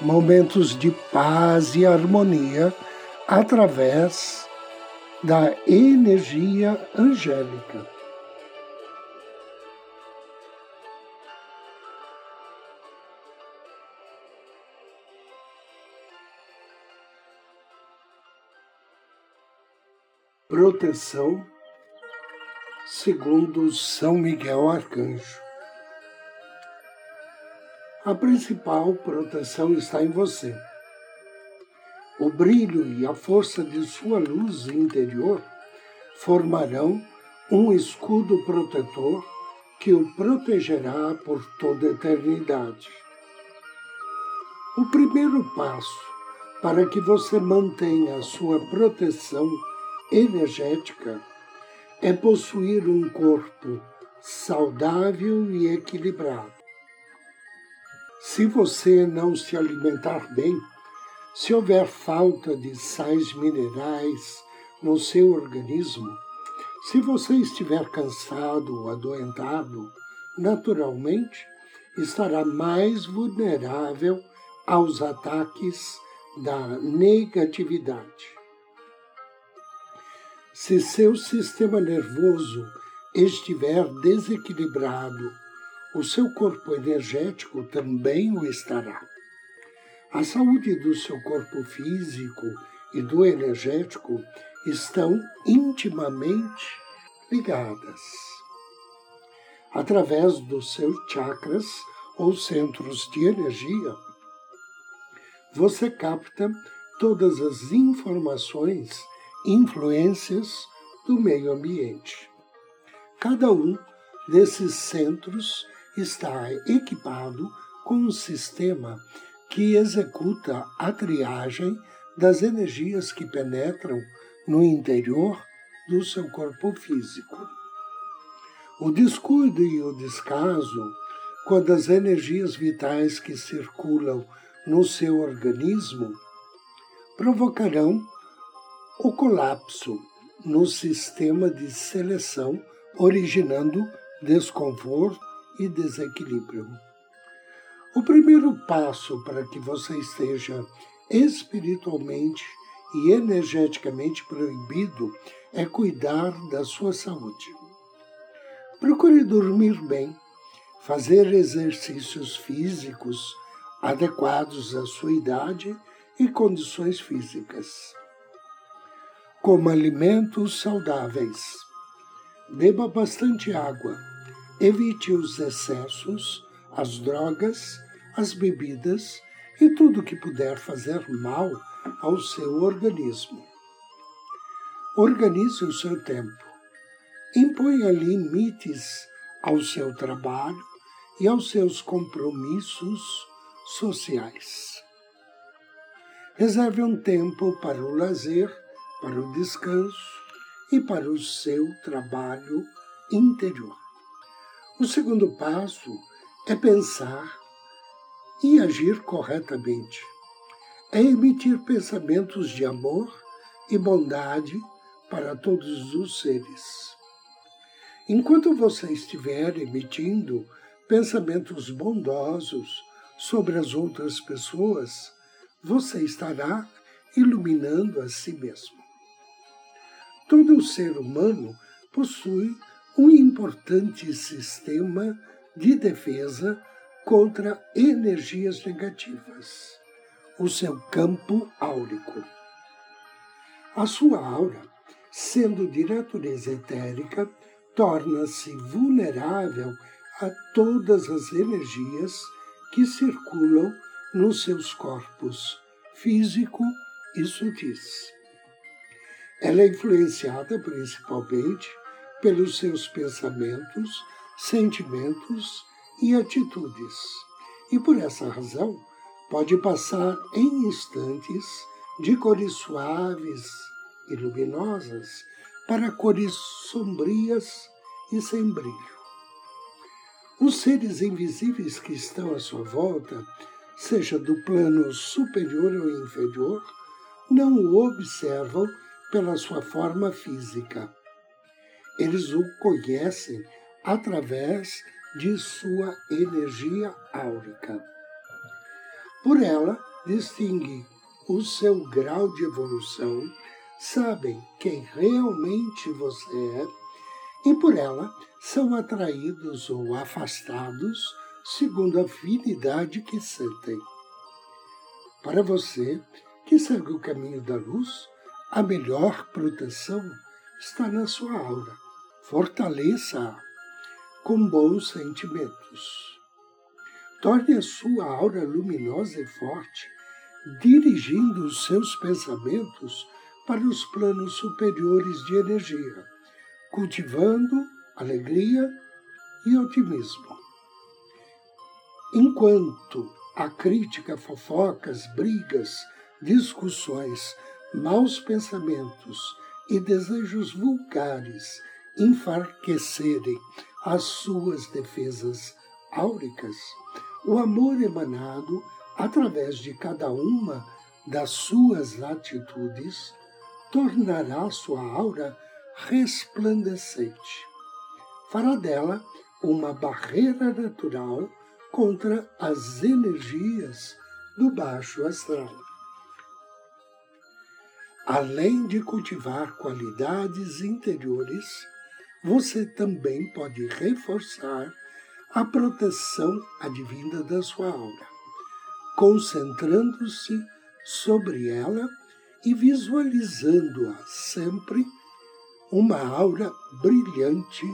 momentos de paz e harmonia através da energia angélica. Proteção segundo São Miguel Arcanjo. A principal proteção está em você. O brilho e a força de sua luz interior formarão um escudo protetor que o protegerá por toda a eternidade. O primeiro passo para que você mantenha a sua proteção energética é possuir um corpo saudável e equilibrado. Se você não se alimentar bem, se houver falta de sais minerais no seu organismo, se você estiver cansado ou adoentado, naturalmente estará mais vulnerável aos ataques da negatividade. Se seu sistema nervoso estiver desequilibrado o seu corpo energético também o estará. A saúde do seu corpo físico e do energético estão intimamente ligadas. Através dos seus chakras ou centros de energia, você capta todas as informações, influências do meio ambiente. Cada um desses centros está equipado com um sistema que executa a triagem das energias que penetram no interior do seu corpo físico. O descuido e o descaso, quando as energias vitais que circulam no seu organismo, provocarão o colapso no sistema de seleção, originando desconforto e desequilíbrio. O primeiro passo para que você esteja espiritualmente e energeticamente proibido é cuidar da sua saúde. Procure dormir bem, fazer exercícios físicos adequados à sua idade e condições físicas. Coma alimentos saudáveis. Beba bastante água Evite os excessos, as drogas, as bebidas e tudo que puder fazer mal ao seu organismo. Organize o seu tempo. Imponha limites ao seu trabalho e aos seus compromissos sociais. Reserve um tempo para o lazer, para o descanso e para o seu trabalho interior. O segundo passo é pensar e agir corretamente. É emitir pensamentos de amor e bondade para todos os seres. Enquanto você estiver emitindo pensamentos bondosos sobre as outras pessoas, você estará iluminando a si mesmo. Todo ser humano possui um importante sistema de defesa contra energias negativas, o seu campo áurico. A sua aura, sendo de natureza etérica, torna-se vulnerável a todas as energias que circulam nos seus corpos físico e sutis. Ela é influenciada principalmente pelos seus pensamentos, sentimentos e atitudes. E por essa razão, pode passar em instantes de cores suaves e luminosas para cores sombrias e sem brilho. Os seres invisíveis que estão à sua volta, seja do plano superior ou inferior, não o observam pela sua forma física. Eles o conhecem através de sua energia áurica. Por ela, distingue o seu grau de evolução, sabem quem realmente você é e por ela são atraídos ou afastados segundo a afinidade que sentem. Para você que segue o caminho da luz, a melhor proteção está na sua aura. Fortaleça-a com bons sentimentos. Torne a sua aura luminosa e forte, dirigindo os seus pensamentos para os planos superiores de energia, cultivando alegria e otimismo. Enquanto a crítica, fofocas, brigas, discussões, maus pensamentos e desejos vulgares enfraquecerem as suas defesas áuricas, o amor emanado através de cada uma das suas atitudes tornará sua aura resplandecente. Fará dela uma barreira natural contra as energias do baixo astral. Além de cultivar qualidades interiores, você também pode reforçar a proteção advinda da sua aura, concentrando-se sobre ela e visualizando-a sempre uma aura brilhante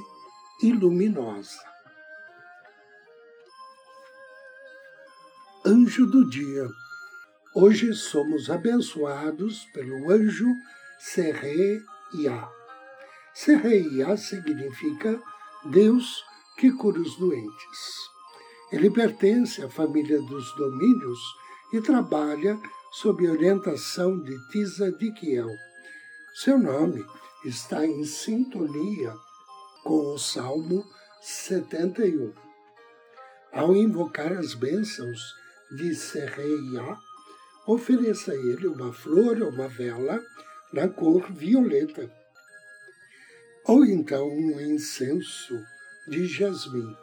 e luminosa. Anjo do Dia. Hoje somos abençoados pelo anjo Serre-Ia. Serre-Ia significa Deus que cura os doentes. Ele pertence à família dos domínios e trabalha sob orientação de Tisa de Kiel. Seu nome está em sintonia com o Salmo 71. Ao invocar as bênçãos de Serreia, ofereça a ele uma flor ou uma vela na cor violeta, ou então um incenso de jasmim.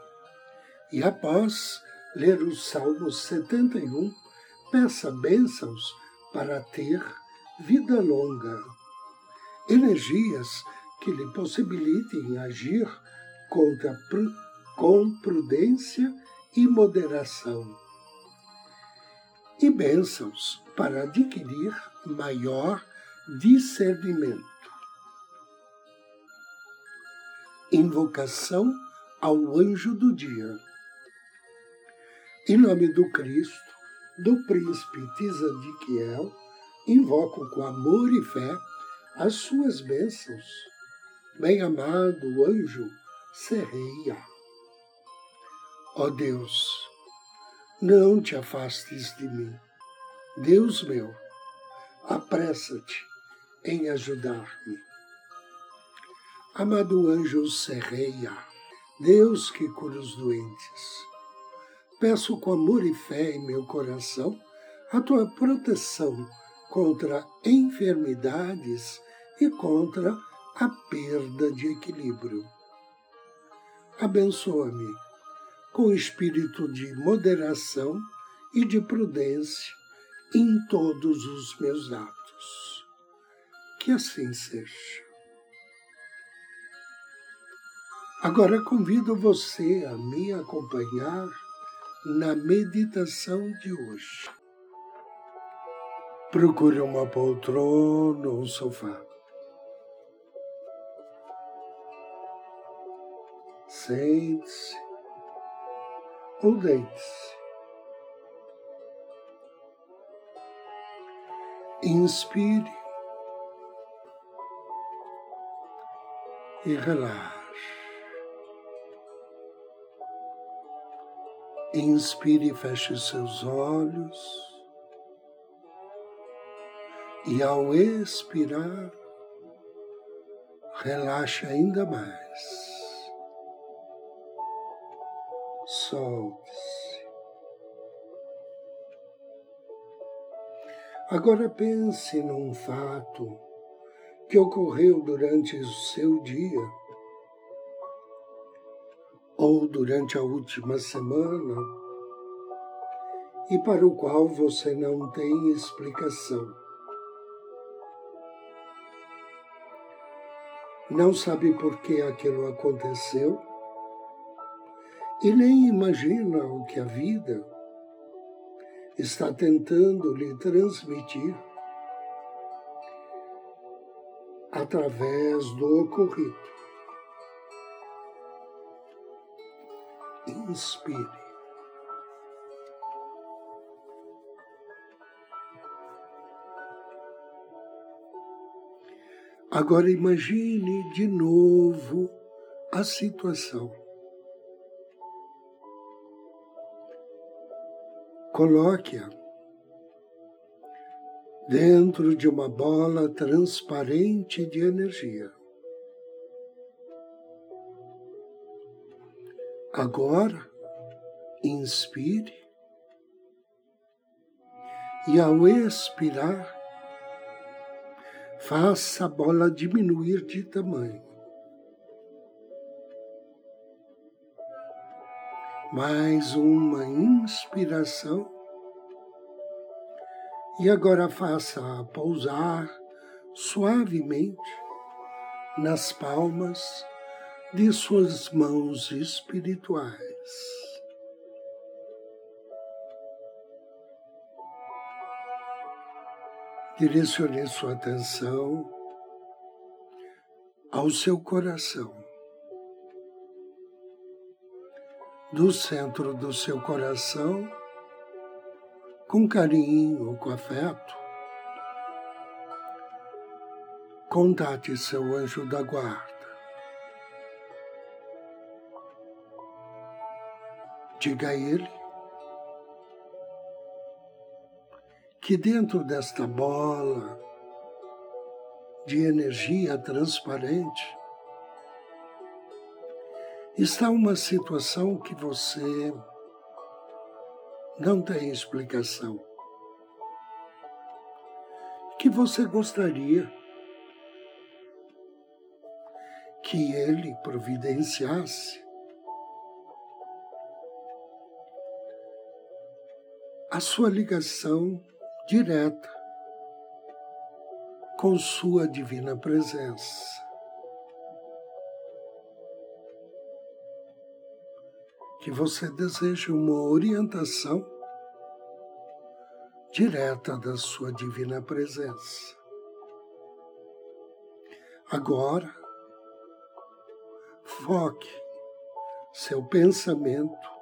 E após ler o Salmo 71, peça bênçãos para ter vida longa, energias que lhe possibilitem agir com prudência e moderação, e bênçãos para adquirir maior discernimento. Invocação ao anjo do dia. Em nome do Cristo, do príncipe Tisadiquiel, invoco com amor e fé as suas bênçãos. Bem-amado anjo, Serreia. Ó Deus, não te afastes de mim. Deus meu, apressa-te em ajudar-me. Amado anjo Serreia, Deus que cura os doentes, peço com amor e fé em meu coração a tua proteção contra enfermidades e contra a perda de equilíbrio. Abençoa-me com espírito de moderação e de prudência em todos os meus atos. Que assim seja. Agora convido você a me acompanhar na meditação de hoje. Procure uma poltrona ou um sofá. Sente-se ou deite-se. Inspire e relaxe. Inspire e feche seus olhos. E ao expirar, relaxe ainda mais. Solte-se. Agora pense num fato que ocorreu durante o seu dia ou durante a última semana e para o qual você não tem explicação. Não sabe por que aquilo aconteceu e nem imagina o que a vida está tentando lhe transmitir através do ocorrido. Inspire. Agora imagine de novo a situação. Coloque-a dentro de uma bola transparente de energia. Agora, inspire e ao expirar, faça a bola diminuir de tamanho. Mais uma inspiração. E agora faça pousar suavemente nas palmas de suas mãos espirituais. Direcione sua atenção ao seu coração. Do centro do seu coração, com carinho, com afeto, contate seu anjo da guarda. Diga a ele que dentro desta bola de energia transparente está uma situação que você não tem explicação, que você gostaria que ele providenciasse a sua ligação direta com Sua Divina Presença. Que você deseje uma orientação direta da Sua Divina Presença. Agora, foque seu pensamento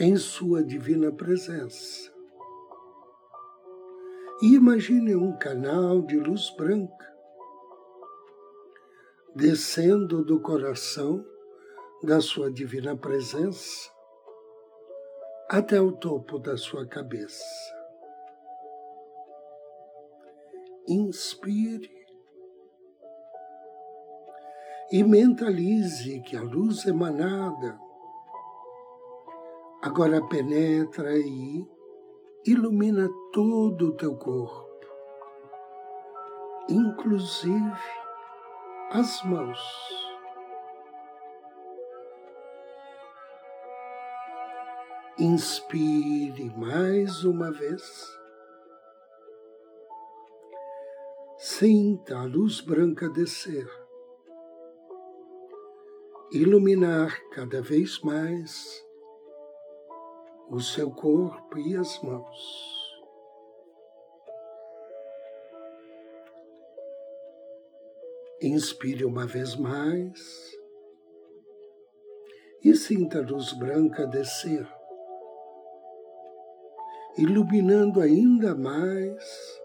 em Sua divina presença. E imagine um canal de luz branca descendo do coração da Sua divina presença até o topo da sua cabeça. Inspire e mentalize que a luz emanada agora penetra e ilumina todo o teu corpo, inclusive as mãos. Inspire mais uma vez. Sinta a luz branca descer, iluminar cada vez mais o seu corpo e as mãos. Inspire uma vez mais e sinta a luz branca descer, iluminando ainda mais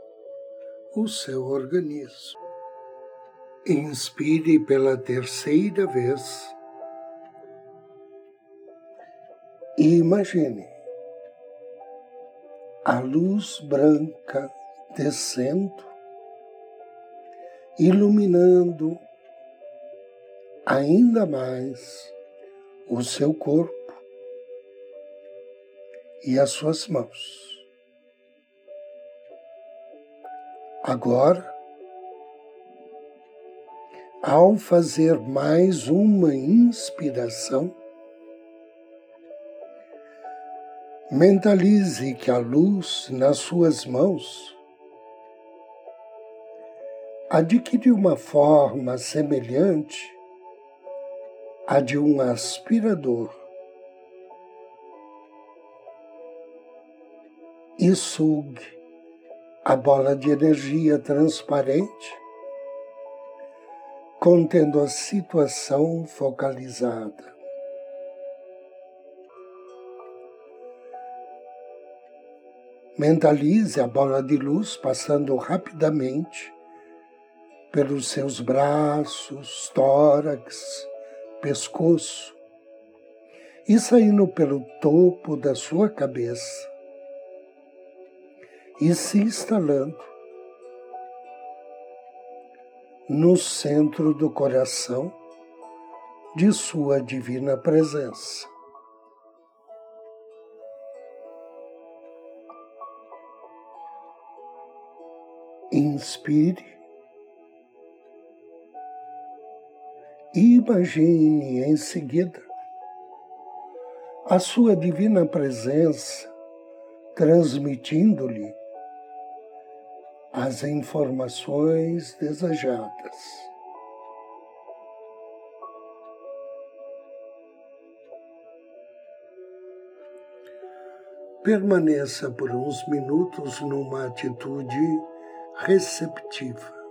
o seu organismo. Inspire pela terceira vez E imagine a luz branca descendo, iluminando ainda mais o seu corpo e as suas mãos. Agora, ao fazer mais uma inspiração, mentalize que a luz nas suas mãos adquire uma forma semelhante à de um aspirador e sugue a bola de energia transparente, contendo a situação focalizada. Mentalize a bola de luz passando rapidamente pelos seus braços, tórax, pescoço e saindo pelo topo da sua cabeça e se instalando no centro do coração de Sua Divina Presença. Inspire. Imagine em seguida a Sua Divina Presença transmitindo-lhe as informações desejadas. Permaneça por uns minutos numa atitude receptiva.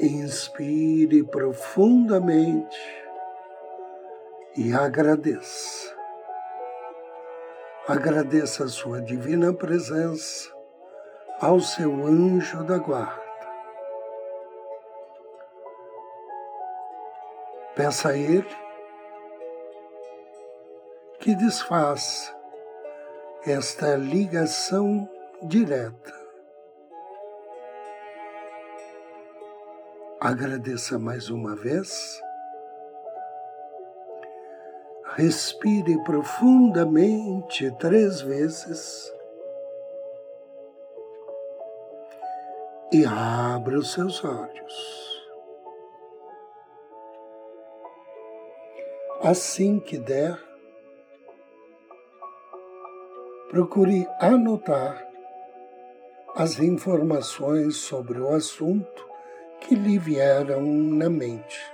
Inspire profundamente e agradeça. Agradeça a sua divina presença ao seu anjo da guarda. Peça a ele que desfaça esta ligação direta Agradeça mais uma vez. Respire profundamente três vezes. E abra os seus olhos. Assim que der, procure anotar as informações sobre o assunto que lhe vieram na mente.